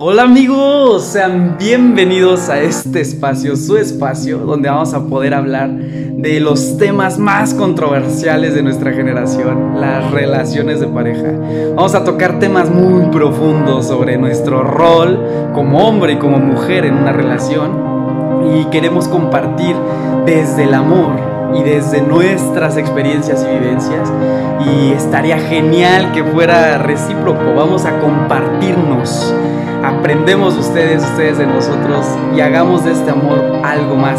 Hola amigos, sean bienvenidos a este espacio, su espacio, donde vamos a poder hablar de los temas más controversiales de nuestra generación, las relaciones de pareja. Vamos a tocar temas muy profundos sobre nuestro rol como hombre y como mujer en una relación y queremos compartir desde el amor y desde nuestras experiencias y vivencias. Y estaría genial que fuera recíproco. Vamos a compartirnos. Aprendemos ustedes, ustedes de nosotros y hagamos de este amor algo más